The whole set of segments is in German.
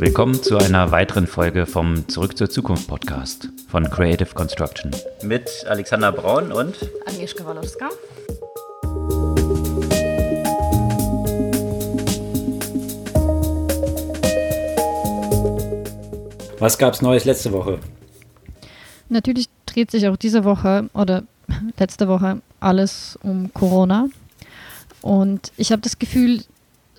Willkommen zu einer weiteren Folge vom Zurück zur Zukunft Podcast von Creative Construction. Mit Alexander Braun und Agnieszka Walorska. Was gab es Neues letzte Woche? Natürlich dreht sich auch diese Woche oder letzte Woche alles um Corona. Und ich habe das Gefühl,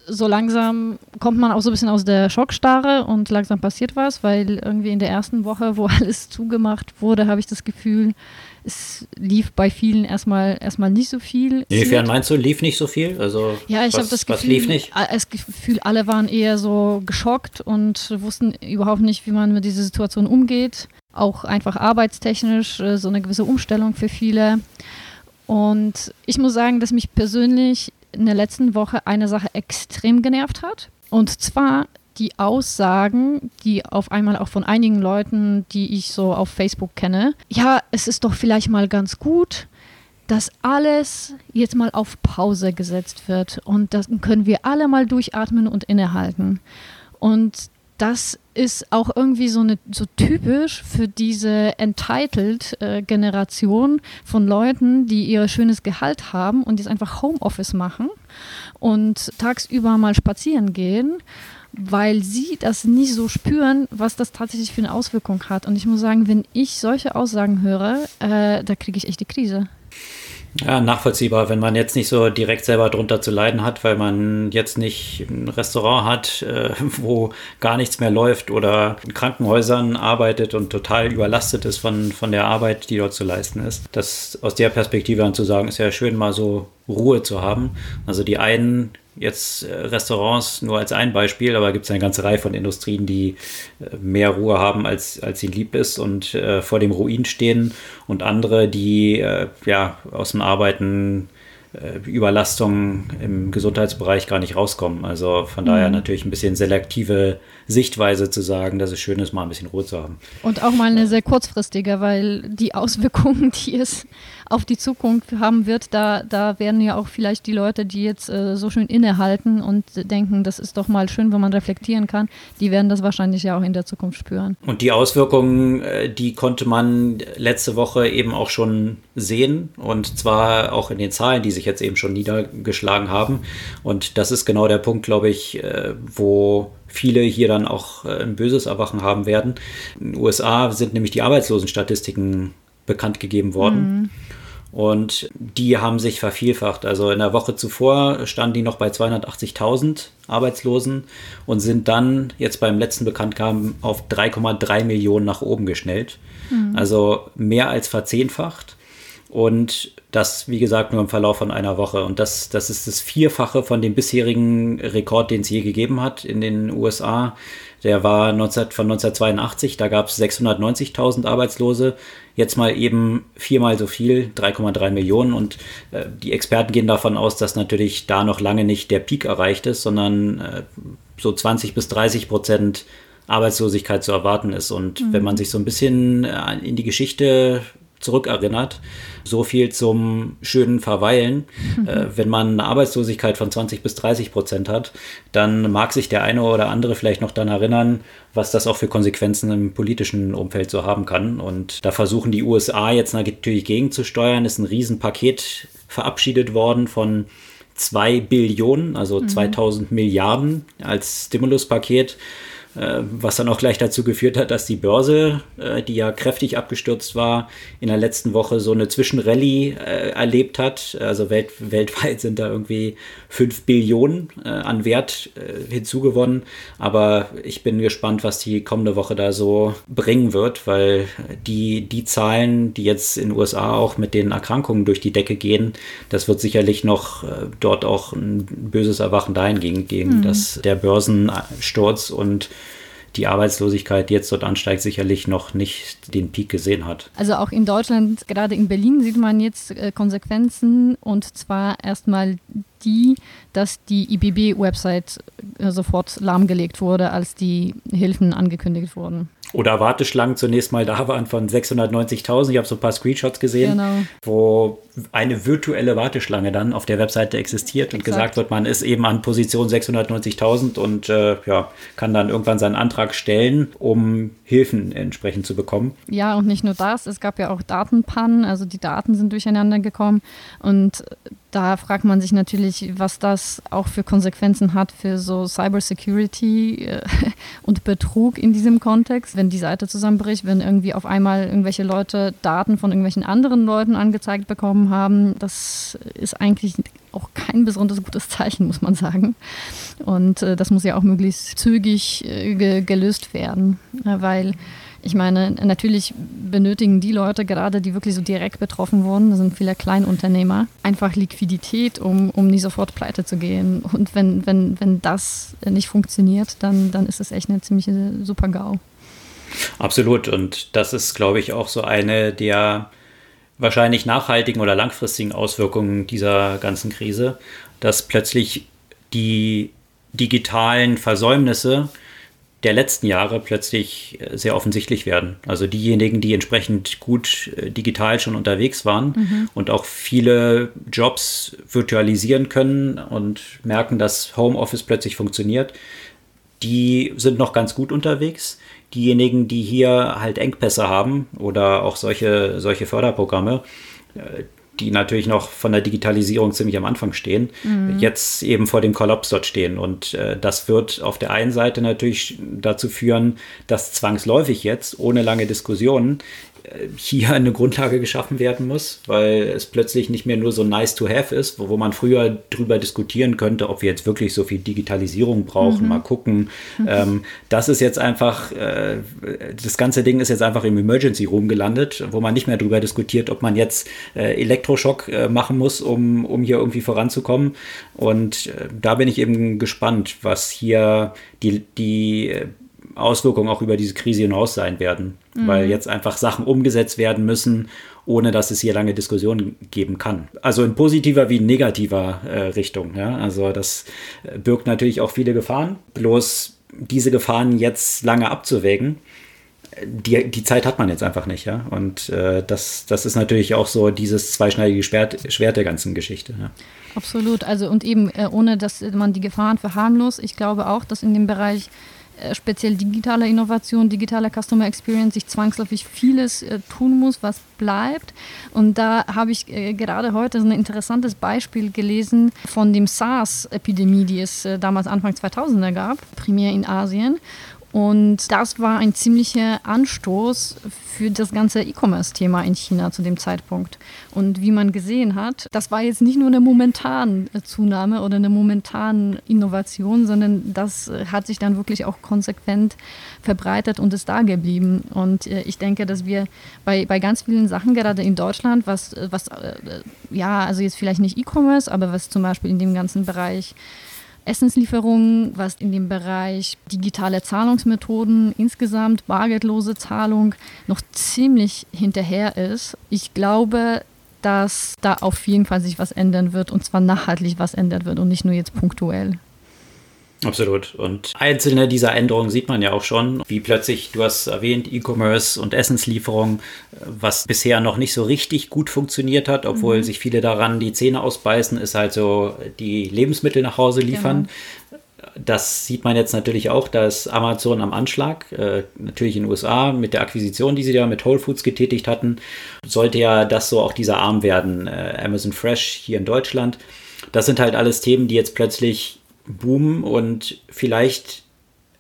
so langsam kommt man auch so ein bisschen aus der Schockstarre und langsam passiert was, weil irgendwie in der ersten Woche, wo alles zugemacht wurde, habe ich das Gefühl, es lief bei vielen erstmal erstmal nicht so viel. Inwiefern meinst du, lief nicht so viel? Also ja, ich habe das Gefühl, was lief nicht? das Gefühl, alle waren eher so geschockt und wussten überhaupt nicht, wie man mit dieser Situation umgeht. Auch einfach arbeitstechnisch äh, so eine gewisse Umstellung für viele. Und ich muss sagen, dass mich persönlich in der letzten Woche eine Sache extrem genervt hat. Und zwar die Aussagen, die auf einmal auch von einigen Leuten, die ich so auf Facebook kenne, ja, es ist doch vielleicht mal ganz gut, dass alles jetzt mal auf Pause gesetzt wird und dann können wir alle mal durchatmen und innehalten. Und das ist auch irgendwie so, eine, so typisch für diese Entitled-Generation äh, von Leuten, die ihr schönes Gehalt haben und jetzt einfach Homeoffice machen und tagsüber mal spazieren gehen, weil sie das nicht so spüren, was das tatsächlich für eine Auswirkung hat. Und ich muss sagen, wenn ich solche Aussagen höre, äh, da kriege ich echt die Krise. Ja, nachvollziehbar, wenn man jetzt nicht so direkt selber drunter zu leiden hat, weil man jetzt nicht ein Restaurant hat, äh, wo gar nichts mehr läuft oder in Krankenhäusern arbeitet und total überlastet ist von, von der Arbeit, die dort zu leisten ist. Das aus der Perspektive an zu sagen, ist ja schön, mal so Ruhe zu haben. Also die einen jetzt äh, Restaurants nur als ein Beispiel, aber gibt es eine ganze Reihe von Industrien, die äh, mehr Ruhe haben, als, als sie lieb ist und äh, vor dem Ruin stehen und andere, die äh, ja aus dem Arbeiten äh, Überlastung im Gesundheitsbereich gar nicht rauskommen. Also von daher mhm. natürlich ein bisschen selektive Sichtweise zu sagen, dass es schön ist, mal ein bisschen Ruhe zu haben. Und auch mal eine sehr kurzfristige, weil die Auswirkungen, die es auf die Zukunft haben wird, da, da werden ja auch vielleicht die Leute, die jetzt äh, so schön innehalten und denken, das ist doch mal schön, wenn man reflektieren kann, die werden das wahrscheinlich ja auch in der Zukunft spüren. Und die Auswirkungen, äh, die konnte man letzte Woche eben auch schon sehen und zwar auch in den Zahlen, die sich jetzt eben schon niedergeschlagen haben. Und das ist genau der Punkt, glaube ich, äh, wo viele hier dann auch äh, ein böses Erwachen haben werden. In den USA sind nämlich die Arbeitslosenstatistiken bekannt gegeben worden. Mhm. Und die haben sich vervielfacht. Also in der Woche zuvor standen die noch bei 280.000 Arbeitslosen und sind dann jetzt beim letzten Bekanntgaben auf 3,3 Millionen nach oben geschnellt. Mhm. Also mehr als verzehnfacht. Und das, wie gesagt, nur im Verlauf von einer Woche. Und das, das ist das Vierfache von dem bisherigen Rekord, den es je gegeben hat in den USA. Der war 19, von 1982, da gab es 690.000 Arbeitslose. Jetzt mal eben viermal so viel, 3,3 Millionen. Und äh, die Experten gehen davon aus, dass natürlich da noch lange nicht der Peak erreicht ist, sondern äh, so 20 bis 30 Prozent Arbeitslosigkeit zu erwarten ist. Und mhm. wenn man sich so ein bisschen äh, in die Geschichte zurückerinnert. So viel zum schönen Verweilen. Mhm. Äh, wenn man eine Arbeitslosigkeit von 20 bis 30 Prozent hat, dann mag sich der eine oder andere vielleicht noch daran erinnern, was das auch für Konsequenzen im politischen Umfeld so haben kann. Und da versuchen die USA jetzt natürlich gegenzusteuern. Ist ein Riesenpaket verabschiedet worden von 2 Billionen, also mhm. 2000 Milliarden als Stimuluspaket. Äh, was dann auch gleich dazu geführt hat, dass die Börse, äh, die ja kräftig abgestürzt war, in der letzten Woche so eine Zwischenrallye äh, erlebt hat. Also welt weltweit sind da irgendwie 5 Billionen an Wert hinzugewonnen. Aber ich bin gespannt, was die kommende Woche da so bringen wird, weil die, die Zahlen, die jetzt in den USA auch mit den Erkrankungen durch die Decke gehen, das wird sicherlich noch dort auch ein böses Erwachen dahingehend geben, mhm. dass der Börsensturz und die Arbeitslosigkeit, jetzt dort ansteigt, sicherlich noch nicht den Peak gesehen hat. Also auch in Deutschland, gerade in Berlin, sieht man jetzt äh, Konsequenzen und zwar erstmal die, dass die IBB-Website äh, sofort lahmgelegt wurde, als die Hilfen angekündigt wurden. Oder Warteschlangen zunächst mal da waren von 690.000. Ich habe so ein paar Screenshots gesehen, genau. wo eine virtuelle Warteschlange dann auf der Webseite existiert und Exakt. gesagt wird, man ist eben an Position 690.000 und äh, ja, kann dann irgendwann seinen Antrag stellen, um Hilfen entsprechend zu bekommen. Ja, und nicht nur das, es gab ja auch Datenpannen, also die Daten sind durcheinander gekommen und da fragt man sich natürlich, was das auch für Konsequenzen hat für so Cybersecurity äh, und Betrug in diesem Kontext, wenn die Seite zusammenbricht, wenn irgendwie auf einmal irgendwelche Leute Daten von irgendwelchen anderen Leuten angezeigt bekommen haben. Das ist eigentlich auch kein besonders gutes Zeichen, muss man sagen. Und äh, das muss ja auch möglichst zügig äh, ge gelöst werden, weil ich meine, natürlich benötigen die Leute gerade, die wirklich so direkt betroffen wurden, das sind viele Kleinunternehmer, einfach Liquidität, um, um nie sofort pleite zu gehen. Und wenn, wenn, wenn das nicht funktioniert, dann, dann ist es echt eine ziemliche Super-GAU. Absolut. Und das ist, glaube ich, auch so eine der wahrscheinlich nachhaltigen oder langfristigen Auswirkungen dieser ganzen Krise, dass plötzlich die digitalen Versäumnisse der letzten Jahre plötzlich äh, sehr offensichtlich werden. Also diejenigen, die entsprechend gut äh, digital schon unterwegs waren mhm. und auch viele Jobs virtualisieren können und merken, dass Homeoffice plötzlich funktioniert, die sind noch ganz gut unterwegs. Diejenigen, die hier halt Engpässe haben oder auch solche, solche Förderprogramme, äh, die natürlich noch von der Digitalisierung ziemlich am Anfang stehen, mhm. jetzt eben vor dem Kollaps dort stehen. Und äh, das wird auf der einen Seite natürlich dazu führen, dass zwangsläufig jetzt, ohne lange Diskussionen, hier eine Grundlage geschaffen werden muss, weil es plötzlich nicht mehr nur so nice to have ist, wo, wo man früher drüber diskutieren könnte, ob wir jetzt wirklich so viel Digitalisierung brauchen, mhm. mal gucken. Mhm. Ähm, das ist jetzt einfach, äh, das ganze Ding ist jetzt einfach im Emergency Room gelandet, wo man nicht mehr drüber diskutiert, ob man jetzt äh, Elektroschock äh, machen muss, um, um hier irgendwie voranzukommen. Und äh, da bin ich eben gespannt, was hier die, die Auswirkungen auch über diese Krise hinaus sein werden, mhm. weil jetzt einfach Sachen umgesetzt werden müssen, ohne dass es hier lange Diskussionen geben kann. Also in positiver wie in negativer äh, Richtung. Ja? Also das äh, birgt natürlich auch viele Gefahren. Bloß diese Gefahren jetzt lange abzuwägen, die, die Zeit hat man jetzt einfach nicht, ja. Und äh, das, das ist natürlich auch so dieses zweischneidige Schwert, Schwert der ganzen Geschichte. Ja. Absolut. Also und eben äh, ohne dass man die Gefahren verharmlost, ich glaube auch, dass in dem Bereich speziell digitaler Innovation, digitaler Customer Experience sich zwangsläufig vieles äh, tun muss, was bleibt. Und da habe ich äh, gerade heute so ein interessantes Beispiel gelesen von dem SARS-Epidemie, die es äh, damals Anfang 2000er gab, primär in Asien. Und das war ein ziemlicher Anstoß für das ganze E-Commerce-Thema in China zu dem Zeitpunkt. Und wie man gesehen hat, das war jetzt nicht nur eine momentane Zunahme oder eine momentane Innovation, sondern das hat sich dann wirklich auch konsequent verbreitet und ist da geblieben. Und äh, ich denke, dass wir bei, bei ganz vielen Sachen, gerade in Deutschland, was, was äh, ja, also jetzt vielleicht nicht E-Commerce, aber was zum Beispiel in dem ganzen Bereich Essenslieferungen, was in dem Bereich digitale Zahlungsmethoden, insgesamt bargeldlose Zahlung noch ziemlich hinterher ist. Ich glaube, dass da auf jeden Fall sich was ändern wird und zwar nachhaltig was ändern wird und nicht nur jetzt punktuell. Absolut. Und einzelne dieser Änderungen sieht man ja auch schon, wie plötzlich, du hast erwähnt, E-Commerce und Essenslieferung, was bisher noch nicht so richtig gut funktioniert hat, obwohl mhm. sich viele daran die Zähne ausbeißen, ist halt so die Lebensmittel nach Hause liefern. Genau. Das sieht man jetzt natürlich auch, da ist Amazon am Anschlag, äh, natürlich in den USA mit der Akquisition, die sie da mit Whole Foods getätigt hatten, sollte ja das so auch dieser Arm werden, äh, Amazon Fresh hier in Deutschland. Das sind halt alles Themen, die jetzt plötzlich boomen und vielleicht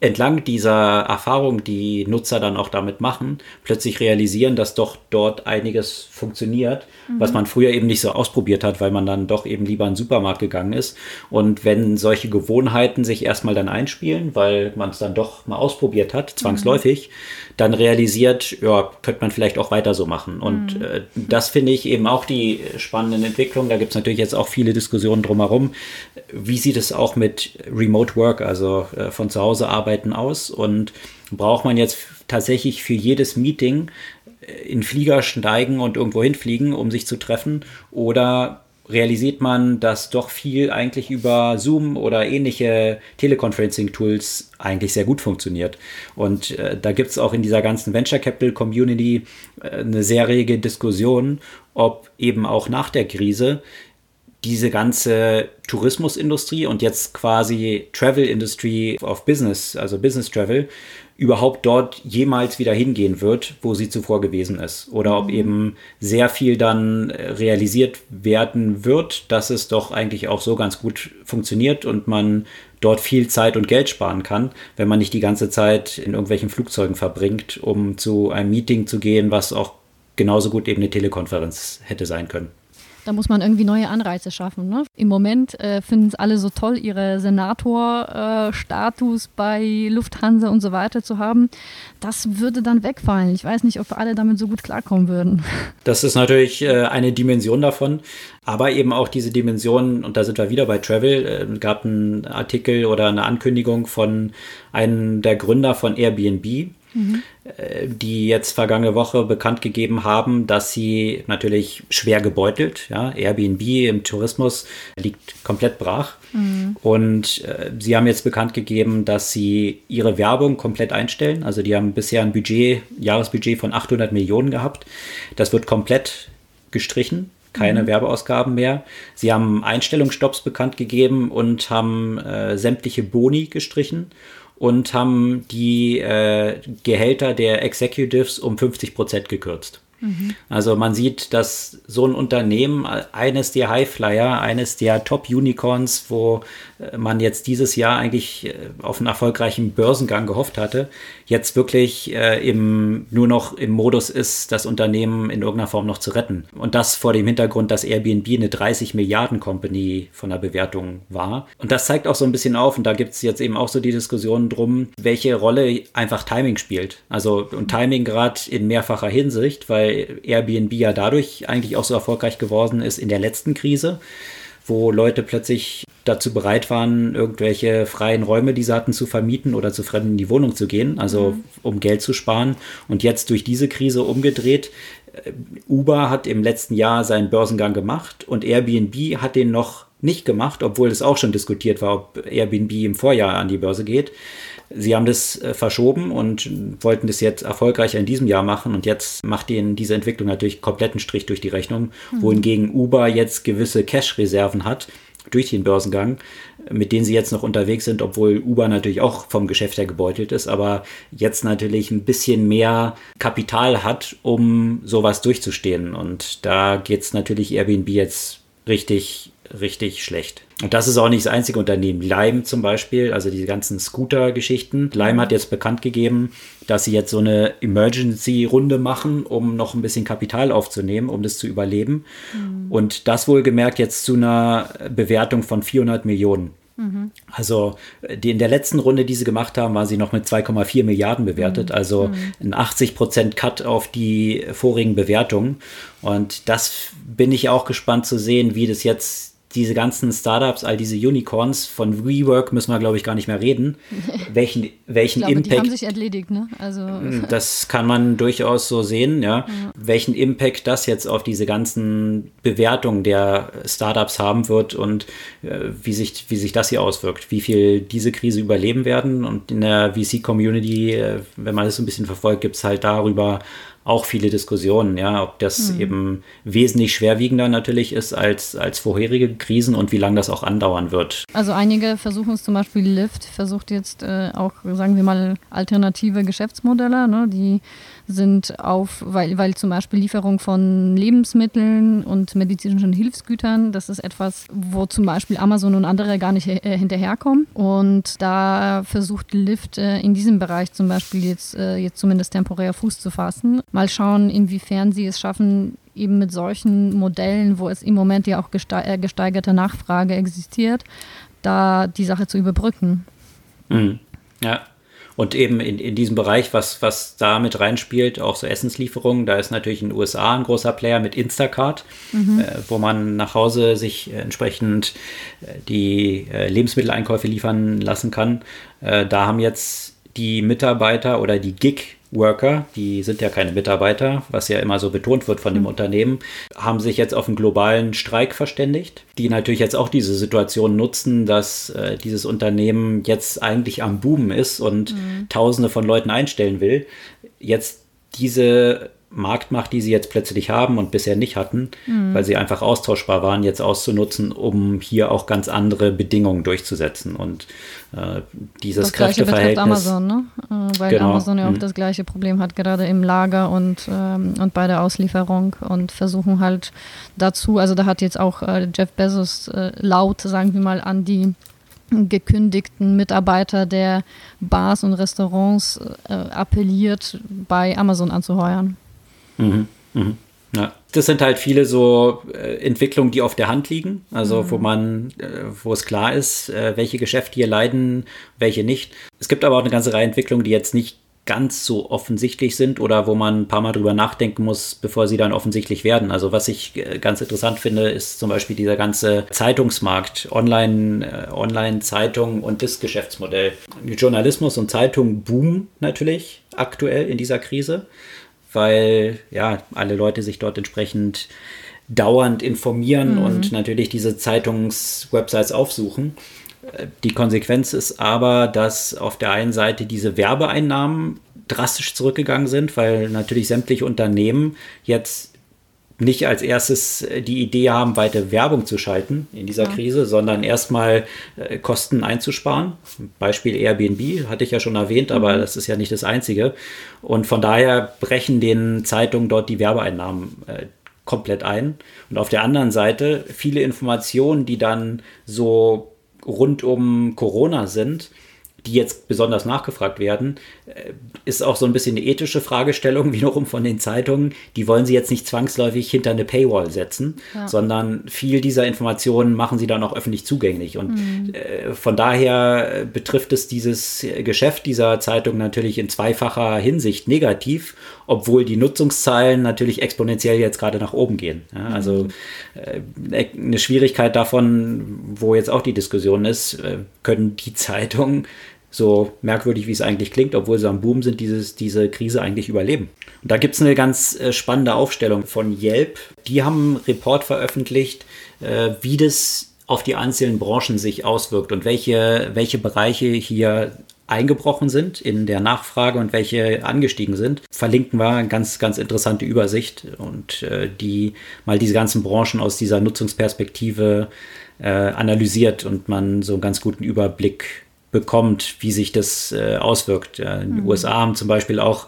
entlang dieser Erfahrung, die Nutzer dann auch damit machen, plötzlich realisieren, dass doch dort einiges funktioniert, mhm. was man früher eben nicht so ausprobiert hat, weil man dann doch eben lieber in den Supermarkt gegangen ist. Und wenn solche Gewohnheiten sich erstmal dann einspielen, weil man es dann doch mal ausprobiert hat, zwangsläufig, mhm. dann realisiert, ja, könnte man vielleicht auch weiter so machen. Und mhm. äh, das finde ich eben auch die spannenden Entwicklungen. Da gibt es natürlich jetzt auch viele Diskussionen drumherum. Wie sieht es auch mit Remote Work, also äh, von zu Hause arbeiten aus? Und braucht man jetzt tatsächlich für jedes Meeting in Flieger steigen und irgendwo hinfliegen, um sich zu treffen? Oder realisiert man, dass doch viel eigentlich über Zoom oder ähnliche Teleconferencing-Tools eigentlich sehr gut funktioniert. Und äh, da gibt es auch in dieser ganzen Venture Capital Community äh, eine sehr rege Diskussion, ob eben auch nach der Krise diese ganze Tourismusindustrie und jetzt quasi Travel Industry of Business, also Business Travel, überhaupt dort jemals wieder hingehen wird, wo sie zuvor gewesen ist. Oder ob mhm. eben sehr viel dann äh, realisiert werden wird, dass es doch eigentlich auch so ganz gut funktioniert und man dort viel Zeit und Geld sparen kann, wenn man nicht die ganze Zeit in irgendwelchen Flugzeugen verbringt, um zu einem Meeting zu gehen, was auch genauso gut eben eine Telekonferenz hätte sein können. Da muss man irgendwie neue Anreize schaffen. Ne? Im Moment äh, finden es alle so toll, ihre Senator-Status äh, bei Lufthansa und so weiter zu haben. Das würde dann wegfallen. Ich weiß nicht, ob alle damit so gut klarkommen würden. Das ist natürlich äh, eine Dimension davon, aber eben auch diese Dimension, und da sind wir wieder bei Travel, äh, gab einen Artikel oder eine Ankündigung von einem der Gründer von Airbnb, Mhm. die jetzt vergangene Woche bekannt gegeben haben, dass sie natürlich schwer gebeutelt, ja, Airbnb im Tourismus liegt komplett brach. Mhm. Und äh, sie haben jetzt bekannt gegeben, dass sie ihre Werbung komplett einstellen. Also die haben bisher ein Budget, Jahresbudget von 800 Millionen gehabt. Das wird komplett gestrichen keine mhm. Werbeausgaben mehr. Sie haben Einstellungsstopps bekannt gegeben und haben äh, sämtliche Boni gestrichen und haben die äh, Gehälter der Executives um 50 Prozent gekürzt. Mhm. Also man sieht, dass so ein Unternehmen, eines der Highflyer, eines der Top-Unicorns, wo äh, man jetzt dieses Jahr eigentlich äh, auf einen erfolgreichen Börsengang gehofft hatte, jetzt wirklich äh, im, nur noch im Modus ist, das Unternehmen in irgendeiner Form noch zu retten. Und das vor dem Hintergrund, dass Airbnb eine 30 Milliarden Company von der Bewertung war. Und das zeigt auch so ein bisschen auf, und da gibt es jetzt eben auch so die Diskussion drum, welche Rolle einfach Timing spielt. Also und Timing gerade in mehrfacher Hinsicht, weil Airbnb ja dadurch eigentlich auch so erfolgreich geworden ist in der letzten Krise, wo Leute plötzlich dazu bereit waren, irgendwelche freien Räume, die sie hatten, zu vermieten oder zu Fremden in die Wohnung zu gehen, also mhm. um Geld zu sparen. Und jetzt durch diese Krise umgedreht. Äh, Uber hat im letzten Jahr seinen Börsengang gemacht und Airbnb hat den noch nicht gemacht, obwohl es auch schon diskutiert war, ob Airbnb im Vorjahr an die Börse geht. Sie haben das äh, verschoben und wollten das jetzt erfolgreicher in diesem Jahr machen und jetzt macht ihnen diese Entwicklung natürlich kompletten Strich durch die Rechnung, mhm. wohingegen Uber jetzt gewisse Cash-Reserven hat durch den Börsengang, mit denen sie jetzt noch unterwegs sind, obwohl Uber natürlich auch vom Geschäft her gebeutelt ist, aber jetzt natürlich ein bisschen mehr Kapital hat, um sowas durchzustehen. Und da geht es natürlich Airbnb jetzt richtig richtig schlecht. Und das ist auch nicht das einzige Unternehmen. Lime zum Beispiel, also diese ganzen Scooter-Geschichten. Lime hat jetzt bekannt gegeben, dass sie jetzt so eine Emergency-Runde machen, um noch ein bisschen Kapital aufzunehmen, um das zu überleben. Mhm. Und das wohlgemerkt jetzt zu einer Bewertung von 400 Millionen. Mhm. Also die, in der letzten Runde, die sie gemacht haben, waren sie noch mit 2,4 Milliarden bewertet, mhm. also mhm. ein 80 Prozent Cut auf die vorigen Bewertungen. Und das bin ich auch gespannt zu sehen, wie das jetzt diese ganzen Startups, all diese Unicorns, von WeWork müssen wir, glaube ich, gar nicht mehr reden. welchen welchen glaube, Impact. Die haben sich erledigt, ne? Also. Hm, das kann man durchaus so sehen, ja. ja. Welchen Impact das jetzt auf diese ganzen Bewertungen der Startups haben wird und äh, wie, sich, wie sich das hier auswirkt. Wie viel diese Krise überleben werden. Und in der VC-Community, äh, wenn man das so ein bisschen verfolgt, gibt es halt darüber auch viele Diskussionen, ja, ob das mhm. eben wesentlich schwerwiegender natürlich ist als, als vorherige Krisen und wie lange das auch andauern wird. Also einige versuchen es zum Beispiel, Lyft versucht jetzt äh, auch, sagen wir mal, alternative Geschäftsmodelle, ne, die sind auf, weil, weil zum Beispiel Lieferung von Lebensmitteln und medizinischen Hilfsgütern, das ist etwas, wo zum Beispiel Amazon und andere gar nicht äh, hinterherkommen. Und da versucht Lyft äh, in diesem Bereich zum Beispiel jetzt, äh, jetzt zumindest temporär Fuß zu fassen. Mal schauen, inwiefern sie es schaffen, eben mit solchen Modellen, wo es im Moment ja auch äh, gesteigerte Nachfrage existiert, da die Sache zu überbrücken. Mhm. Ja, und eben in, in diesem Bereich, was, was da mit reinspielt, auch so Essenslieferungen, da ist natürlich in den USA ein großer Player mit Instacart, mhm. äh, wo man nach Hause sich entsprechend äh, die äh, Lebensmitteleinkäufe liefern lassen kann. Äh, da haben jetzt die Mitarbeiter oder die Gig Worker, die sind ja keine Mitarbeiter, was ja immer so betont wird von dem mhm. Unternehmen, haben sich jetzt auf einen globalen Streik verständigt, die natürlich jetzt auch diese Situation nutzen, dass äh, dieses Unternehmen jetzt eigentlich am Boomen ist und mhm. Tausende von Leuten einstellen will. Jetzt diese Marktmacht, die sie jetzt plötzlich haben und bisher nicht hatten, mhm. weil sie einfach austauschbar waren, jetzt auszunutzen, um hier auch ganz andere Bedingungen durchzusetzen. Und äh, dieses das gleiche Kräfteverhältnis. Amazon, ne? Äh, weil genau. Amazon ja auch mhm. das gleiche Problem hat, gerade im Lager und, ähm, und bei der Auslieferung und versuchen halt dazu, also da hat jetzt auch äh, Jeff Bezos äh, laut, sagen wir mal, an die gekündigten Mitarbeiter der Bars und Restaurants äh, appelliert, bei Amazon anzuheuern. Mhm. Mhm. Ja. Das sind halt viele so äh, Entwicklungen, die auf der Hand liegen, also mhm. wo man, äh, wo es klar ist, äh, welche Geschäfte hier leiden, welche nicht. Es gibt aber auch eine ganze Reihe Entwicklungen, die jetzt nicht ganz so offensichtlich sind oder wo man ein paar Mal drüber nachdenken muss, bevor sie dann offensichtlich werden. Also was ich äh, ganz interessant finde, ist zum Beispiel dieser ganze Zeitungsmarkt, Online, äh, Online-Zeitung und das Geschäftsmodell. Journalismus und Zeitung boomen natürlich aktuell in dieser Krise weil ja alle Leute sich dort entsprechend dauernd informieren mhm. und natürlich diese Zeitungswebsites aufsuchen. Die Konsequenz ist aber, dass auf der einen Seite diese Werbeeinnahmen drastisch zurückgegangen sind, weil natürlich sämtliche Unternehmen jetzt nicht als erstes äh, die Idee haben, weiter Werbung zu schalten in dieser ja. Krise, sondern erstmal äh, Kosten einzusparen. Beispiel Airbnb hatte ich ja schon erwähnt, aber mhm. das ist ja nicht das einzige. Und von daher brechen den Zeitungen dort die Werbeeinnahmen äh, komplett ein. Und auf der anderen Seite viele Informationen, die dann so rund um Corona sind, die jetzt besonders nachgefragt werden, ist auch so ein bisschen eine ethische Fragestellung, wiederum von den Zeitungen. Die wollen sie jetzt nicht zwangsläufig hinter eine Paywall setzen, ja. sondern viel dieser Informationen machen sie dann auch öffentlich zugänglich. Und mhm. äh, von daher betrifft es dieses Geschäft dieser Zeitung natürlich in zweifacher Hinsicht negativ, obwohl die Nutzungszahlen natürlich exponentiell jetzt gerade nach oben gehen. Ja, also mhm. äh, eine Schwierigkeit davon, wo jetzt auch die Diskussion ist, äh, können die Zeitungen so merkwürdig wie es eigentlich klingt, obwohl sie am Boom sind, dieses, diese Krise eigentlich überleben. Und da gibt es eine ganz äh, spannende Aufstellung von Yelp. Die haben einen Report veröffentlicht, äh, wie das auf die einzelnen Branchen sich auswirkt und welche, welche Bereiche hier eingebrochen sind in der Nachfrage und welche angestiegen sind. Verlinken wir eine ganz, ganz interessante Übersicht und äh, die mal diese ganzen Branchen aus dieser Nutzungsperspektive analysiert und man so einen ganz guten Überblick bekommt, wie sich das äh, auswirkt. Ja, in den mhm. USA haben zum Beispiel auch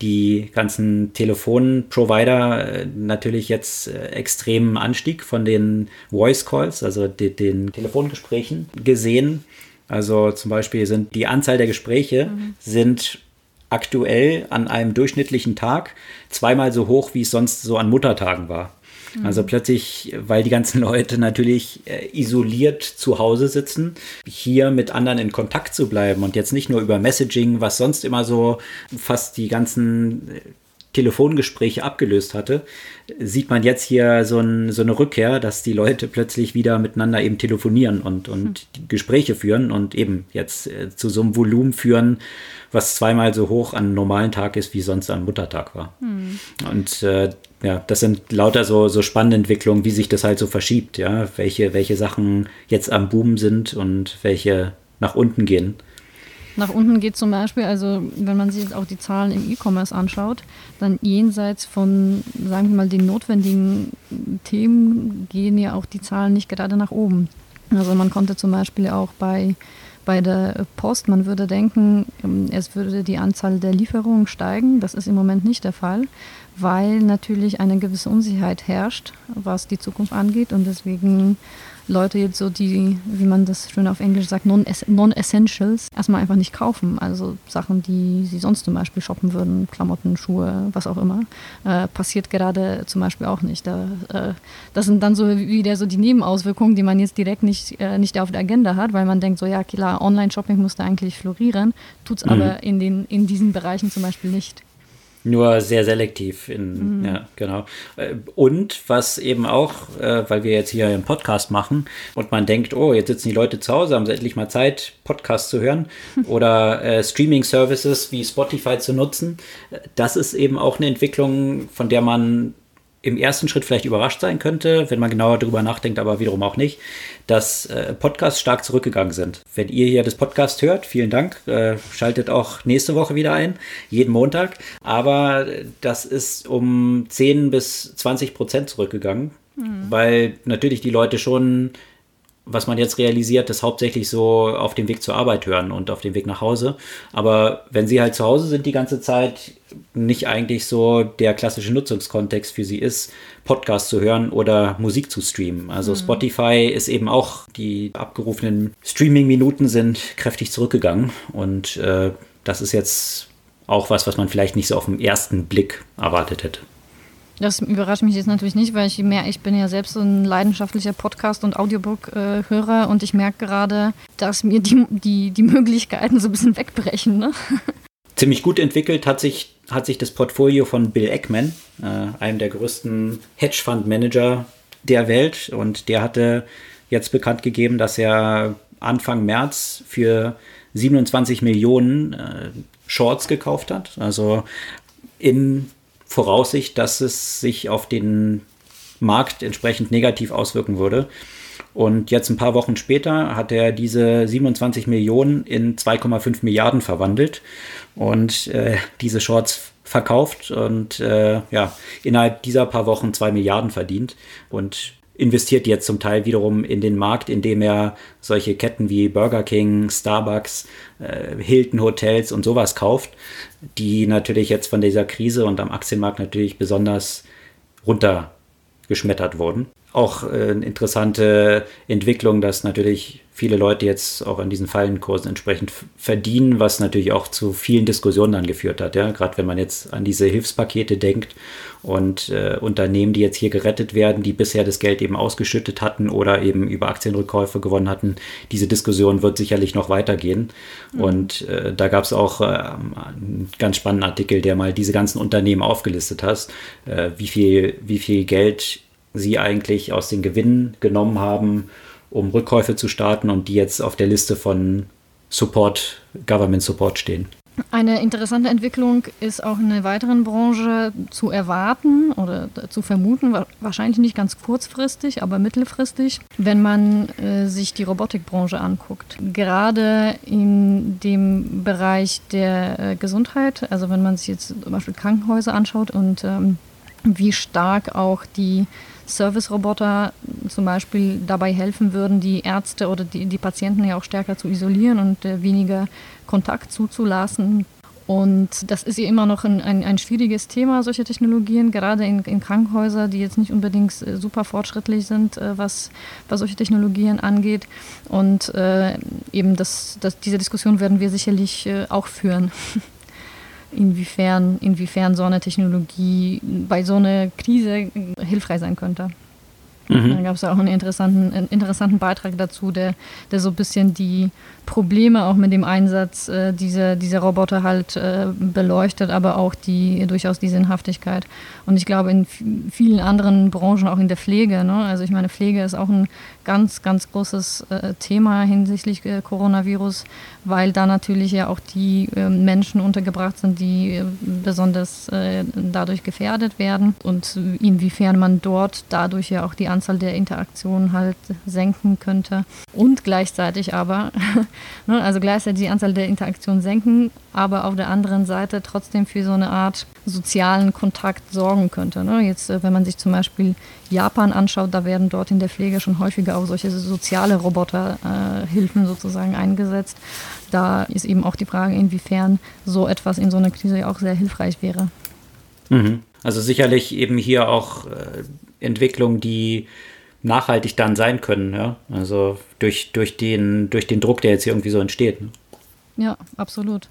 die ganzen Telefonprovider äh, natürlich jetzt äh, extremen Anstieg von den Voice Calls, also de den Telefongesprächen gesehen. Also zum Beispiel sind die Anzahl der Gespräche mhm. sind aktuell an einem durchschnittlichen Tag zweimal so hoch, wie es sonst so an Muttertagen war. Also mhm. plötzlich, weil die ganzen Leute natürlich äh, isoliert zu Hause sitzen, hier mit anderen in Kontakt zu bleiben und jetzt nicht nur über Messaging, was sonst immer so fast die ganzen äh, Telefongespräche abgelöst hatte, sieht man jetzt hier so, ein, so, eine Rückkehr, dass die Leute plötzlich wieder miteinander eben telefonieren und, und mhm. Gespräche führen und eben jetzt äh, zu so einem Volumen führen, was zweimal so hoch an einem normalen Tag ist, wie sonst am Muttertag war. Mhm. Und äh, ja, das sind lauter so, so spannende Entwicklungen, wie sich das halt so verschiebt, ja, welche, welche Sachen jetzt am Boom sind und welche nach unten gehen. Nach unten geht zum Beispiel, also wenn man sich auch die Zahlen im E-Commerce anschaut, dann jenseits von, sagen wir mal, den notwendigen Themen gehen ja auch die Zahlen nicht gerade nach oben. Also man konnte zum Beispiel auch bei bei der Post, man würde denken, ähm, es würde die Anzahl der Lieferungen steigen. Das ist im Moment nicht der Fall, weil natürlich eine gewisse Unsicherheit herrscht, was die Zukunft angeht und deswegen Leute jetzt so die, wie man das schön auf Englisch sagt, Non-Essentials erstmal einfach nicht kaufen. Also Sachen, die sie sonst zum Beispiel shoppen würden, Klamotten, Schuhe, was auch immer, äh, passiert gerade zum Beispiel auch nicht. Da, äh, das sind dann so wieder so die Nebenauswirkungen, die man jetzt direkt nicht, äh, nicht auf der Agenda hat, weil man denkt so, ja klar, Online-Shopping musste eigentlich florieren, tut es mhm. aber in, den, in diesen Bereichen zum Beispiel nicht. Nur sehr selektiv. In, mhm. Ja, genau. Äh, und was eben auch, äh, weil wir jetzt hier einen Podcast machen und man denkt, oh, jetzt sitzen die Leute zu Hause, haben sie endlich mal Zeit, Podcasts zu hören oder äh, Streaming-Services wie Spotify zu nutzen. Das ist eben auch eine Entwicklung, von der man im ersten Schritt vielleicht überrascht sein könnte, wenn man genauer darüber nachdenkt, aber wiederum auch nicht, dass äh, Podcasts stark zurückgegangen sind. Wenn ihr hier das Podcast hört, vielen Dank, äh, schaltet auch nächste Woche wieder ein, jeden Montag, aber das ist um 10 bis 20 Prozent zurückgegangen, mhm. weil natürlich die Leute schon was man jetzt realisiert, ist hauptsächlich so auf dem Weg zur Arbeit hören und auf dem Weg nach Hause. Aber wenn sie halt zu Hause sind die ganze Zeit, nicht eigentlich so der klassische Nutzungskontext für sie ist, Podcast zu hören oder Musik zu streamen. Also mhm. Spotify ist eben auch, die abgerufenen Streaming-Minuten sind kräftig zurückgegangen. Und äh, das ist jetzt auch was, was man vielleicht nicht so auf den ersten Blick erwartet hätte. Das überrascht mich jetzt natürlich nicht, weil ich mehr, ich bin ja selbst so ein leidenschaftlicher Podcast- und Audiobook-Hörer und ich merke gerade, dass mir die, die, die Möglichkeiten so ein bisschen wegbrechen. Ne? Ziemlich gut entwickelt hat sich, hat sich das Portfolio von Bill Eckman, äh, einem der größten Hedgefonds-Manager der Welt. Und der hatte jetzt bekannt gegeben, dass er Anfang März für 27 Millionen äh, Shorts gekauft hat. Also in Voraussicht, dass es sich auf den Markt entsprechend negativ auswirken würde. Und jetzt ein paar Wochen später hat er diese 27 Millionen in 2,5 Milliarden verwandelt und äh, diese Shorts verkauft und äh, ja, innerhalb dieser paar Wochen 2 Milliarden verdient. Und investiert jetzt zum Teil wiederum in den Markt, indem er solche Ketten wie Burger King, Starbucks, äh, Hilton Hotels und sowas kauft, die natürlich jetzt von dieser Krise und am Aktienmarkt natürlich besonders runtergeschmettert wurden. Auch äh, eine interessante Entwicklung, dass natürlich viele Leute jetzt auch an diesen Fallenkursen entsprechend verdienen, was natürlich auch zu vielen Diskussionen dann geführt hat. Ja? Gerade wenn man jetzt an diese Hilfspakete denkt und äh, Unternehmen, die jetzt hier gerettet werden, die bisher das Geld eben ausgeschüttet hatten oder eben über Aktienrückkäufe gewonnen hatten, diese Diskussion wird sicherlich noch weitergehen. Mhm. Und äh, da gab es auch äh, einen ganz spannenden Artikel, der mal diese ganzen Unternehmen aufgelistet hat, äh, wie viel, wie viel Geld sie eigentlich aus den Gewinnen genommen haben, um Rückkäufe zu starten und die jetzt auf der Liste von Support, Government Support stehen. Eine interessante Entwicklung ist auch in einer weiteren Branche zu erwarten oder zu vermuten, wahrscheinlich nicht ganz kurzfristig, aber mittelfristig, wenn man äh, sich die Robotikbranche anguckt. Gerade in dem Bereich der äh, Gesundheit, also wenn man sich jetzt zum Beispiel Krankenhäuser anschaut und ähm, wie stark auch die Service-Roboter zum Beispiel dabei helfen würden, die Ärzte oder die, die Patienten ja auch stärker zu isolieren und äh, weniger Kontakt zuzulassen. Und das ist ja immer noch ein, ein, ein schwieriges Thema, solche Technologien, gerade in, in Krankenhäusern, die jetzt nicht unbedingt äh, super fortschrittlich sind, äh, was, was solche Technologien angeht. Und äh, eben das, das, diese Diskussion werden wir sicherlich äh, auch führen. inwiefern, inwiefern so eine Technologie bei so einer Krise hilfreich sein könnte. Mhm. Da gab es auch einen interessanten, einen interessanten Beitrag dazu, der, der so ein bisschen die Probleme auch mit dem Einsatz äh, dieser, dieser Roboter halt äh, beleuchtet, aber auch die durchaus die Sinnhaftigkeit. Und ich glaube, in vielen anderen Branchen, auch in der Pflege, ne? also ich meine, Pflege ist auch ein ganz, ganz großes äh, Thema hinsichtlich äh, Coronavirus, weil da natürlich ja auch die ähm, Menschen untergebracht sind, die äh, besonders äh, dadurch gefährdet werden und inwiefern man dort dadurch ja auch die Anzahl der Interaktionen halt senken könnte. Und gleichzeitig aber Ne? Also gleichzeitig die Anzahl der Interaktionen senken, aber auf der anderen Seite trotzdem für so eine Art sozialen Kontakt sorgen könnte. Ne? Jetzt, äh, wenn man sich zum Beispiel Japan anschaut, da werden dort in der Pflege schon häufiger auch solche soziale Roboterhilfen äh, sozusagen eingesetzt. Da ist eben auch die Frage, inwiefern so etwas in so einer Krise auch sehr hilfreich wäre. Mhm. Also sicherlich eben hier auch äh, Entwicklungen, die nachhaltig dann sein können, ja. Also durch, durch, den, durch den Druck, der jetzt hier irgendwie so entsteht. Ne? Ja, absolut.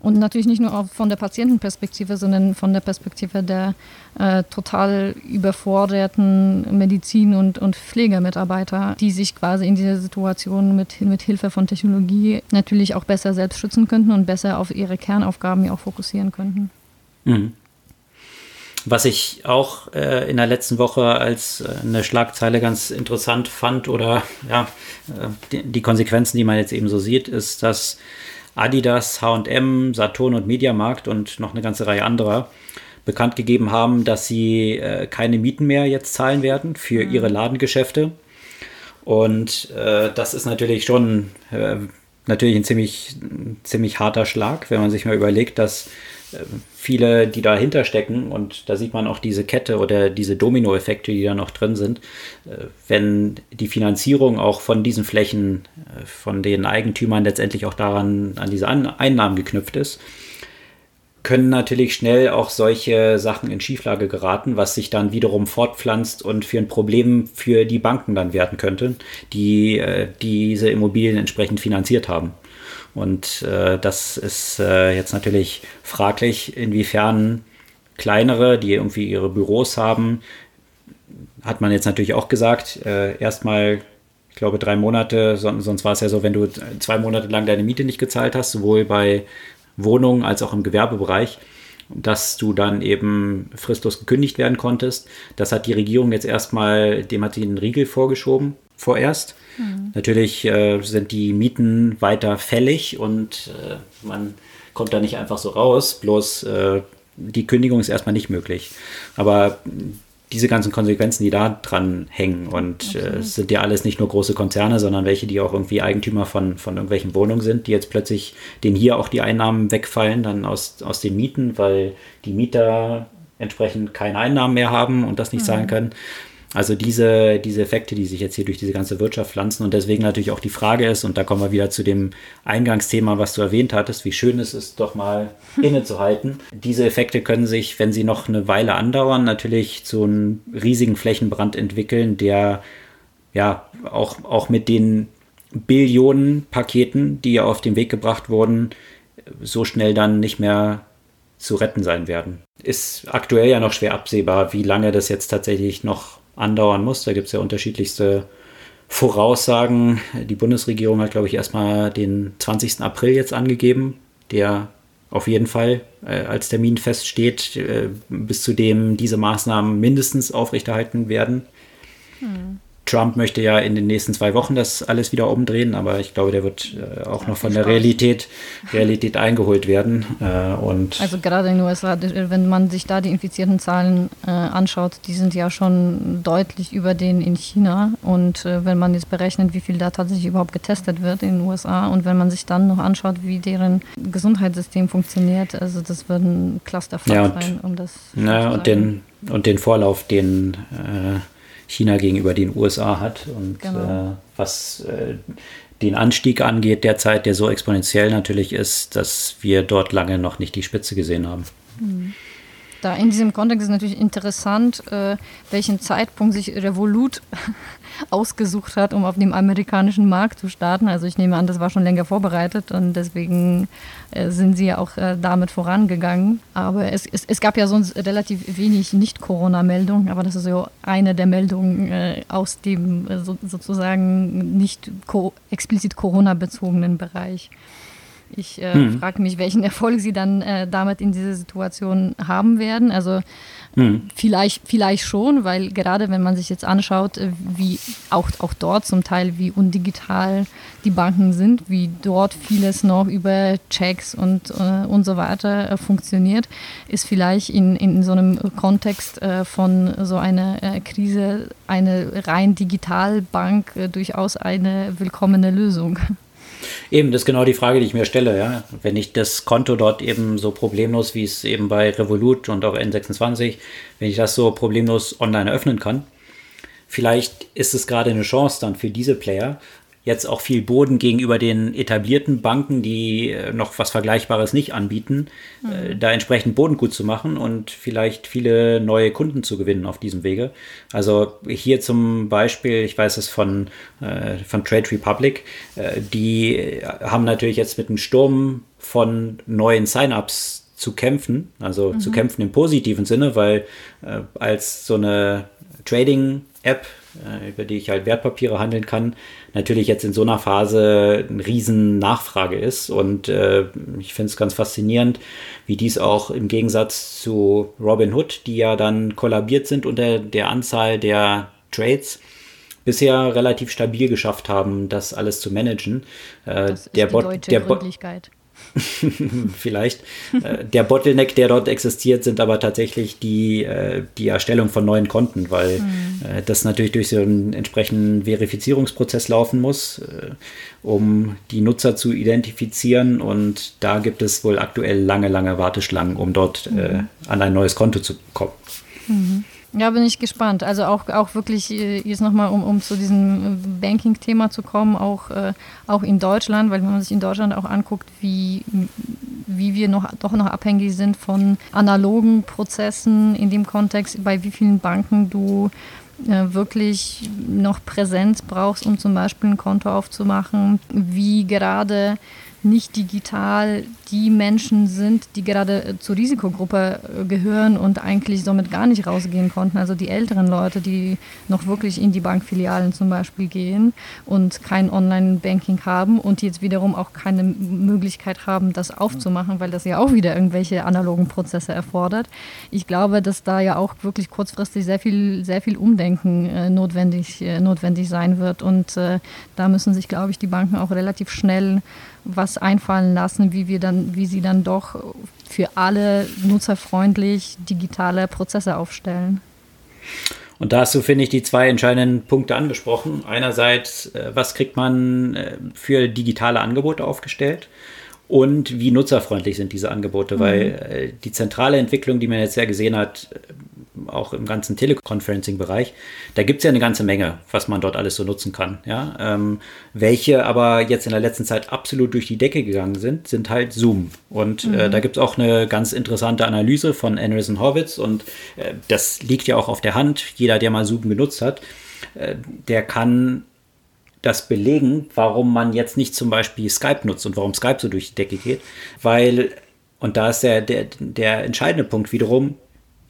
Und natürlich nicht nur von der Patientenperspektive, sondern von der Perspektive der äh, total überforderten Medizin- und, und Pflegemitarbeiter, die sich quasi in dieser Situation mit, mit Hilfe von Technologie natürlich auch besser selbst schützen könnten und besser auf ihre Kernaufgaben ja auch fokussieren könnten. Mhm. Was ich auch äh, in der letzten Woche als äh, eine Schlagzeile ganz interessant fand oder ja, äh, die, die, Konsequenzen, die man jetzt eben so sieht, ist, dass Adidas, HM, Saturn und Mediamarkt und noch eine ganze Reihe anderer bekannt gegeben haben, dass sie äh, keine Mieten mehr jetzt zahlen werden für mhm. ihre Ladengeschäfte. Und äh, das ist natürlich schon äh, natürlich ein ziemlich, ziemlich harter Schlag, wenn man sich mal überlegt, dass viele, die dahinter stecken, und da sieht man auch diese Kette oder diese Dominoeffekte, die da noch drin sind, äh, wenn die Finanzierung auch von diesen Flächen, äh, von den Eigentümern letztendlich auch daran an diese Einnahmen geknüpft ist, können natürlich schnell auch solche Sachen in Schieflage geraten, was sich dann wiederum fortpflanzt und für ein Problem für die Banken dann werden könnte, die äh, diese Immobilien entsprechend finanziert haben. Und äh, das ist äh, jetzt natürlich fraglich, inwiefern kleinere, die irgendwie ihre Büros haben, hat man jetzt natürlich auch gesagt, äh, erstmal ich glaube, drei Monate, sonst war es ja so, wenn du zwei Monate lang deine Miete nicht gezahlt hast, sowohl bei Wohnungen als auch im Gewerbebereich, dass du dann eben fristlos gekündigt werden konntest. Das hat die Regierung jetzt erstmal, dem hat sie einen Riegel vorgeschoben, vorerst. Mhm. Natürlich äh, sind die Mieten weiter fällig und äh, man kommt da nicht einfach so raus, bloß äh, die Kündigung ist erstmal nicht möglich. Aber diese ganzen Konsequenzen, die da dran hängen. Und äh, es sind ja alles nicht nur große Konzerne, sondern welche, die auch irgendwie Eigentümer von, von irgendwelchen Wohnungen sind, die jetzt plötzlich, denen hier auch die Einnahmen wegfallen, dann aus, aus den Mieten, weil die Mieter entsprechend keine Einnahmen mehr haben und das nicht mhm. zahlen können. Also diese, diese Effekte, die sich jetzt hier durch diese ganze Wirtschaft pflanzen und deswegen natürlich auch die Frage ist, und da kommen wir wieder zu dem Eingangsthema, was du erwähnt hattest, wie schön es ist, doch mal innezuhalten. Diese Effekte können sich, wenn sie noch eine Weile andauern, natürlich zu einem riesigen Flächenbrand entwickeln, der ja auch, auch mit den Billionen Paketen, die ja auf den Weg gebracht wurden, so schnell dann nicht mehr zu retten sein werden. Ist aktuell ja noch schwer absehbar, wie lange das jetzt tatsächlich noch andauern muss. Da gibt es ja unterschiedlichste Voraussagen. Die Bundesregierung hat, glaube ich, erstmal den 20. April jetzt angegeben, der auf jeden Fall äh, als Termin feststeht, äh, bis zu dem diese Maßnahmen mindestens aufrechterhalten werden. Hm. Trump möchte ja in den nächsten zwei Wochen das alles wieder umdrehen, aber ich glaube, der wird äh, auch noch von der Realität, Realität eingeholt werden. Äh, und also gerade in den USA, wenn man sich da die infizierten Zahlen äh, anschaut, die sind ja schon deutlich über den in China. Und äh, wenn man jetzt berechnet, wie viel da tatsächlich überhaupt getestet wird in den USA und wenn man sich dann noch anschaut, wie deren Gesundheitssystem funktioniert, also das wird ein Clusterfall ja, sein, um das. Ja, und den, und den Vorlauf, den äh, China gegenüber den USA hat und genau. äh, was äh, den Anstieg angeht derzeit, der so exponentiell natürlich ist, dass wir dort lange noch nicht die Spitze gesehen haben. Mhm. Da in diesem Kontext ist natürlich interessant, äh, welchen Zeitpunkt sich Revolut ausgesucht hat, um auf dem amerikanischen Markt zu starten. Also ich nehme an, das war schon länger vorbereitet und deswegen äh, sind sie ja auch äh, damit vorangegangen. Aber es, es, es, gab ja sonst relativ wenig Nicht-Corona-Meldungen, aber das ist so eine der Meldungen äh, aus dem äh, so, sozusagen nicht co explizit Corona-bezogenen Bereich. Ich äh, hm. frage mich, welchen Erfolg sie dann äh, damit in dieser Situation haben werden. Also hm. vielleicht, vielleicht schon, weil gerade wenn man sich jetzt anschaut, äh, wie auch, auch dort zum Teil, wie undigital die Banken sind, wie dort vieles noch über Checks und, äh, und so weiter äh, funktioniert, ist vielleicht in, in so einem Kontext äh, von so einer Krise eine rein Digitalbank durchaus eine willkommene Lösung. Eben, das ist genau die Frage, die ich mir stelle. Ja? Wenn ich das Konto dort eben so problemlos, wie es eben bei Revolut und auch N26, wenn ich das so problemlos online eröffnen kann, vielleicht ist es gerade eine Chance dann für diese Player, jetzt auch viel Boden gegenüber den etablierten Banken, die äh, noch was Vergleichbares nicht anbieten, mhm. da entsprechend Boden gut zu machen und vielleicht viele neue Kunden zu gewinnen auf diesem Wege. Also hier zum Beispiel, ich weiß es von, äh, von Trade Republic, die haben natürlich jetzt mit einem Sturm von neuen Sign-ups zu kämpfen, also mhm. zu kämpfen im positiven Sinne, weil äh, als so eine Trading-App äh, über die ich halt Wertpapiere handeln kann, natürlich jetzt in so einer Phase eine riesen Nachfrage ist. Und äh, ich finde es ganz faszinierend, wie dies auch im Gegensatz zu Robinhood, die ja dann kollabiert sind unter der Anzahl der Trades, bisher relativ stabil geschafft haben, das alles zu managen. Äh, das ist der die Bot, der Gründlichkeit. Vielleicht. Äh, der Bottleneck, der dort existiert, sind aber tatsächlich die, äh, die Erstellung von neuen Konten, weil mhm. das natürlich durch so einen entsprechenden Verifizierungsprozess laufen muss, um die Nutzer zu identifizieren. Und da gibt es wohl aktuell lange, lange Warteschlangen, um dort mhm. an ein neues Konto zu kommen. Mhm. Ja, bin ich gespannt. Also auch, auch wirklich äh, jetzt nochmal, um, um zu diesem äh, Banking-Thema zu kommen, auch, äh, auch in Deutschland, weil wenn man sich in Deutschland auch anguckt, wie, wie wir noch, doch noch abhängig sind von analogen Prozessen in dem Kontext, bei wie vielen Banken du äh, wirklich noch Präsenz brauchst, um zum Beispiel ein Konto aufzumachen, wie gerade nicht digital die Menschen sind, die gerade äh, zur Risikogruppe äh, gehören und eigentlich somit gar nicht rausgehen konnten. Also die älteren Leute, die noch wirklich in die Bankfilialen zum Beispiel gehen und kein Online-Banking haben und jetzt wiederum auch keine Möglichkeit haben, das aufzumachen, weil das ja auch wieder irgendwelche analogen Prozesse erfordert. Ich glaube, dass da ja auch wirklich kurzfristig sehr viel, sehr viel Umdenken äh, notwendig, äh, notwendig sein wird. Und äh, da müssen sich, glaube ich, die Banken auch relativ schnell was einfallen lassen, wie wir dann, wie sie dann doch für alle nutzerfreundlich digitale Prozesse aufstellen. Und da hast du, finde ich, die zwei entscheidenden Punkte angesprochen. Einerseits, äh, was kriegt man äh, für digitale Angebote aufgestellt? Und wie nutzerfreundlich sind diese Angebote? Mhm. Weil äh, die zentrale Entwicklung, die man jetzt ja gesehen hat, auch im ganzen Teleconferencing-Bereich, da gibt es ja eine ganze Menge, was man dort alles so nutzen kann. Ja? Ähm, welche aber jetzt in der letzten Zeit absolut durch die Decke gegangen sind, sind halt Zoom. Und äh, mhm. äh, da gibt es auch eine ganz interessante Analyse von Anderson Horwitz und äh, das liegt ja auch auf der Hand. Jeder, der mal Zoom genutzt hat, äh, der kann das belegen, warum man jetzt nicht zum Beispiel Skype nutzt und warum Skype so durch die Decke geht. Weil, und da ist der, der, der entscheidende Punkt wiederum,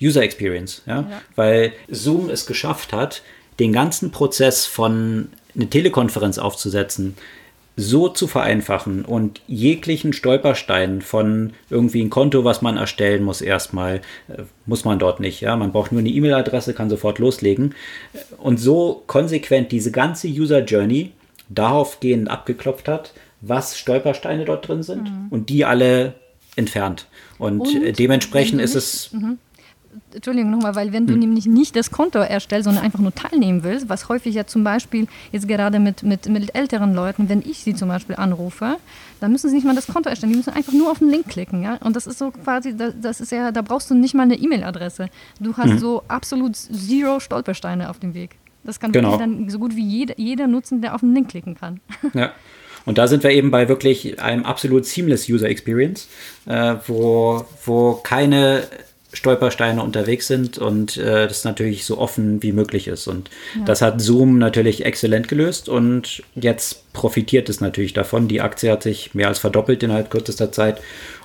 User Experience, ja? ja? weil Zoom es geschafft hat, den ganzen Prozess von eine Telekonferenz aufzusetzen, so zu vereinfachen und jeglichen Stolperstein von irgendwie ein Konto, was man erstellen muss, erstmal, äh, muss man dort nicht. Ja? Man braucht nur eine E-Mail-Adresse, kann sofort loslegen. Und so konsequent diese ganze User Journey darauf gehend abgeklopft hat, was Stolpersteine dort drin sind mhm. und die alle entfernt. Und, und dementsprechend ist es. Mhm. Entschuldigung nochmal, weil wenn du hm. nämlich nicht das Konto erstellst, sondern einfach nur teilnehmen willst, was häufig ja zum Beispiel jetzt gerade mit, mit, mit älteren Leuten, wenn ich sie zum Beispiel anrufe, dann müssen sie nicht mal das Konto erstellen, die müssen einfach nur auf den Link klicken, ja. Und das ist so quasi, das ist ja, da brauchst du nicht mal eine E-Mail-Adresse. Du hast hm. so absolut zero Stolpersteine auf dem Weg. Das kann genau. dann so gut wie jeder, jeder nutzen, der auf den Link klicken kann. Ja. Und da sind wir eben bei wirklich einem absolut seamless User Experience, äh, wo, wo keine Stolpersteine unterwegs sind und äh, das natürlich so offen wie möglich ist. Und ja. das hat Zoom natürlich exzellent gelöst und jetzt profitiert es natürlich davon. Die Aktie hat sich mehr als verdoppelt innerhalb kürzester Zeit.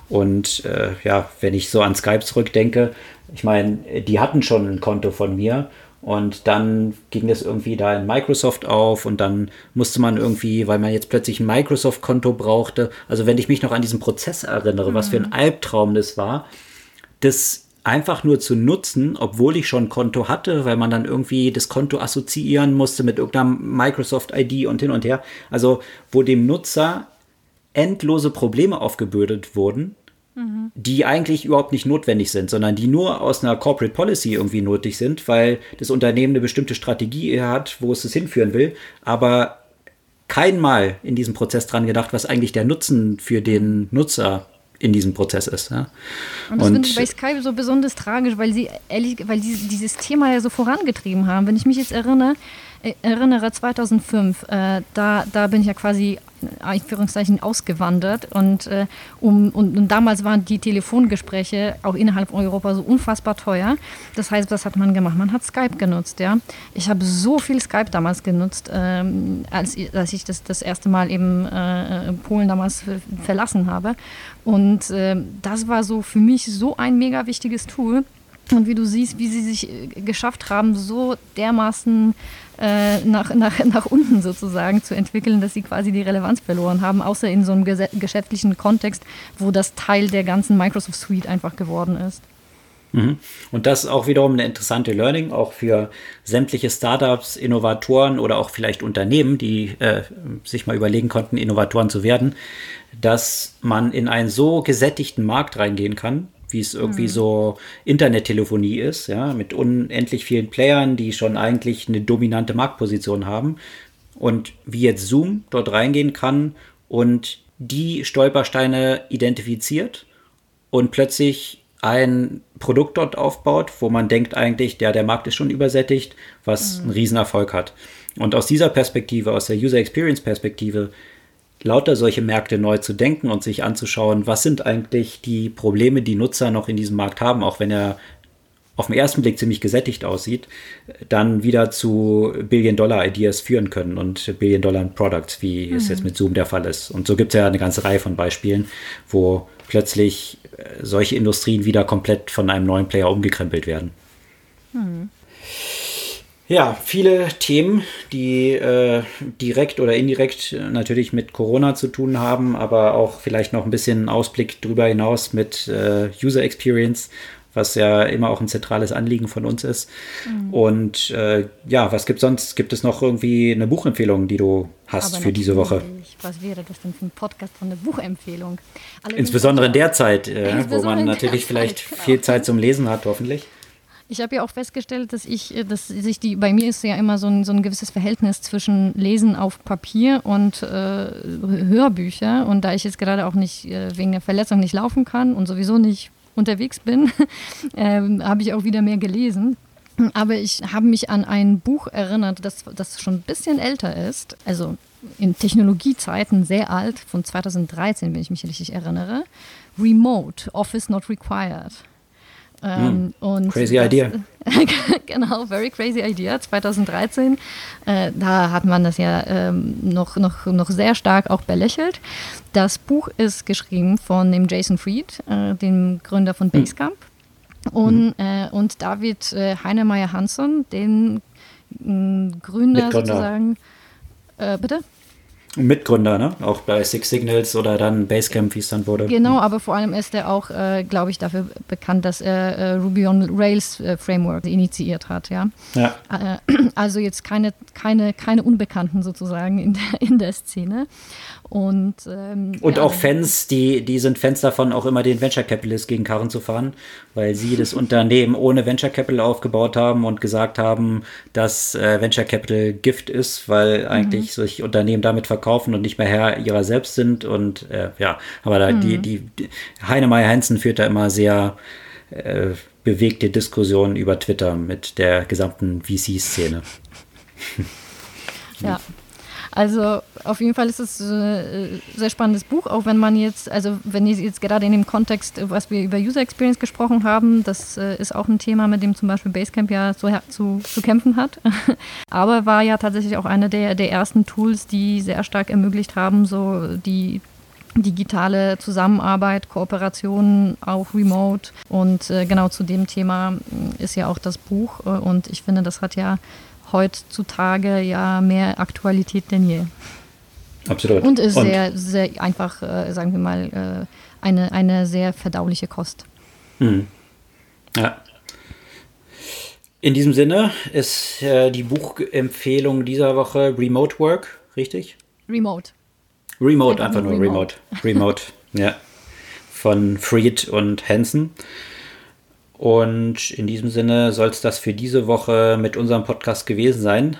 Und äh, ja, wenn ich so an Skype zurückdenke, ich meine, die hatten schon ein Konto von mir und dann ging es irgendwie da in Microsoft auf und dann musste man irgendwie, weil man jetzt plötzlich ein Microsoft-Konto brauchte, also wenn ich mich noch an diesen Prozess erinnere, mhm. was für ein mhm. Albtraum das war, das einfach nur zu nutzen, obwohl ich schon ein Konto hatte, weil man dann irgendwie das Konto assoziieren musste mit irgendeiner Microsoft-ID und hin und her. Also wo dem Nutzer endlose Probleme aufgebürdet wurden, mhm. die eigentlich überhaupt nicht notwendig sind, sondern die nur aus einer Corporate Policy irgendwie nötig sind, weil das Unternehmen eine bestimmte Strategie hat, wo es es hinführen will, aber kein Mal in diesem Prozess dran gedacht, was eigentlich der Nutzen für den Nutzer in diesem Prozess ist. Ja. Und das finde ich bei Skype so besonders tragisch, weil sie ehrlich, weil sie dieses Thema ja so vorangetrieben haben. Wenn ich mich jetzt erinnere, erinnere 2005, äh, da, da bin ich ja quasi Anführungszeichen ausgewandert und, äh, um, und, und, damals waren die Telefongespräche auch innerhalb Europa so unfassbar teuer. Das heißt, was hat man gemacht? Man hat Skype genutzt, ja. Ich habe so viel Skype damals genutzt, ähm, als, als ich das das erste Mal eben äh, Polen damals verlassen habe. Und äh, das war so für mich so ein mega wichtiges Tool Und wie du siehst, wie sie sich äh, geschafft haben, so dermaßen äh, nach, nach, nach unten sozusagen zu entwickeln, dass sie quasi die Relevanz verloren haben, außer in so einem geschäftlichen Kontext, wo das Teil der ganzen Microsoft Suite einfach geworden ist. Mhm. Und das ist auch wiederum eine interessante Learning, auch für sämtliche Startups, Innovatoren oder auch vielleicht Unternehmen, die äh, sich mal überlegen konnten, Innovatoren zu werden, dass man in einen so gesättigten Markt reingehen kann, wie es irgendwie mhm. so Internettelefonie ist, ja, mit unendlich vielen Playern, die schon eigentlich eine dominante Marktposition haben. Und wie jetzt Zoom dort reingehen kann und die Stolpersteine identifiziert und plötzlich ein Produkt dort aufbaut, wo man denkt eigentlich, der, der Markt ist schon übersättigt, was mhm. einen Riesenerfolg hat. Und aus dieser Perspektive, aus der User Experience Perspektive, lauter solche Märkte neu zu denken und sich anzuschauen, was sind eigentlich die Probleme, die Nutzer noch in diesem Markt haben, auch wenn er auf den ersten Blick ziemlich gesättigt aussieht, dann wieder zu Billion-Dollar-Ideas führen können und Billion-Dollar-Products, wie mhm. es jetzt mit Zoom der Fall ist. Und so gibt es ja eine ganze Reihe von Beispielen, wo plötzlich äh, solche Industrien wieder komplett von einem neuen Player umgekrempelt werden. Mhm. Ja, viele Themen, die äh, direkt oder indirekt natürlich mit Corona zu tun haben, aber auch vielleicht noch ein bisschen Ausblick darüber hinaus mit äh, User Experience, was ja immer auch ein zentrales Anliegen von uns ist. Mhm. Und äh, ja, was gibt sonst? Gibt es noch irgendwie eine Buchempfehlung, die du hast aber für diese Woche? Was wäre das denn für ein Podcast von einer Buchempfehlung? Allerdings Insbesondere in der Zeit, äh, wo man natürlich vielleicht Zeit, genau. viel Zeit zum Lesen hat, hoffentlich. Ich habe ja auch festgestellt, dass ich, äh, dass sich die, bei mir ist ja immer so ein, so ein gewisses Verhältnis zwischen Lesen auf Papier und äh, Hörbücher. Und da ich jetzt gerade auch nicht äh, wegen der Verletzung nicht laufen kann und sowieso nicht unterwegs bin, äh, habe ich auch wieder mehr gelesen. Aber ich habe mich an ein Buch erinnert, das, das schon ein bisschen älter ist, also in Technologiezeiten sehr alt, von 2013, wenn ich mich richtig erinnere. Remote, Office Not Required. Ähm, mm, crazy das, Idea. genau, very crazy idea. 2013, äh, da hat man das ja ähm, noch, noch, noch sehr stark auch belächelt. Das Buch ist geschrieben von dem Jason Fried, äh, dem Gründer von hm. Basecamp. Mm. Und, mm. äh, und David äh, Heinemeier Hansson, den Gründer sozusagen. Äh, bitte? Mitgründer, ne? Auch bei Six Signals oder dann Basecamp, wie es dann wurde. Genau, aber vor allem ist er auch, äh, glaube ich, dafür bekannt, dass er äh, Ruby on Rails äh, Framework initiiert hat, ja. ja. Äh, also jetzt keine, keine, keine Unbekannten sozusagen in der, in der Szene. Und, ähm, und ja, auch Fans, die, die sind Fans davon, auch immer den Venture Capitalist gegen Karren zu fahren, weil sie das Unternehmen ohne Venture Capital aufgebaut haben und gesagt haben, dass äh, Venture Capital Gift ist, weil eigentlich mhm. solche Unternehmen damit verkaufen und nicht mehr Herr ihrer selbst sind. Und äh, ja, aber da, mhm. die, die, Heinemeier Heinzen führt da immer sehr äh, bewegte Diskussionen über Twitter mit der gesamten VC-Szene. ja. Also auf jeden Fall ist es ein äh, sehr spannendes Buch, auch wenn man jetzt, also wenn ihr jetzt gerade in dem Kontext, was wir über User Experience gesprochen haben, das äh, ist auch ein Thema, mit dem zum Beispiel Basecamp ja zu, zu, zu kämpfen hat. Aber war ja tatsächlich auch einer der, der ersten Tools, die sehr stark ermöglicht haben, so die digitale Zusammenarbeit, Kooperation, auch remote. Und äh, genau zu dem Thema ist ja auch das Buch. Und ich finde, das hat ja heutzutage ja mehr Aktualität denn je. Absolut. Und ist Und sehr, sehr einfach, äh, sagen wir mal, äh, eine, eine sehr verdauliche Kost. Mhm. Ja. In diesem Sinne ist äh, die Buchempfehlung dieser Woche Remote Work, richtig? Remote. Remote, einfach, einfach nur Remote. Remote, remote ja. Von Fried und Hansen. Und in diesem Sinne soll es das für diese Woche mit unserem Podcast gewesen sein.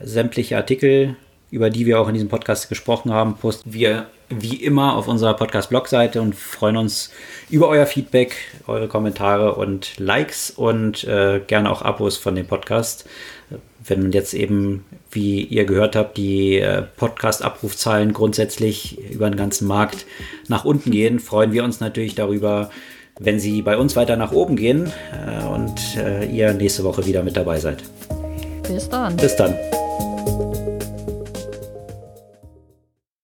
Sämtliche Artikel, über die wir auch in diesem Podcast gesprochen haben, posten wir wie immer auf unserer Podcast-Blog-Seite und freuen uns über euer Feedback, eure Kommentare und Likes und äh, gerne auch Abos von dem Podcast. Wenn jetzt eben, wie ihr gehört habt, die äh, Podcast-Abrufzahlen grundsätzlich über den ganzen Markt nach unten gehen, freuen wir uns natürlich darüber, wenn sie bei uns weiter nach oben gehen äh, und äh, ihr nächste Woche wieder mit dabei seid. Bis dann. Bis dann.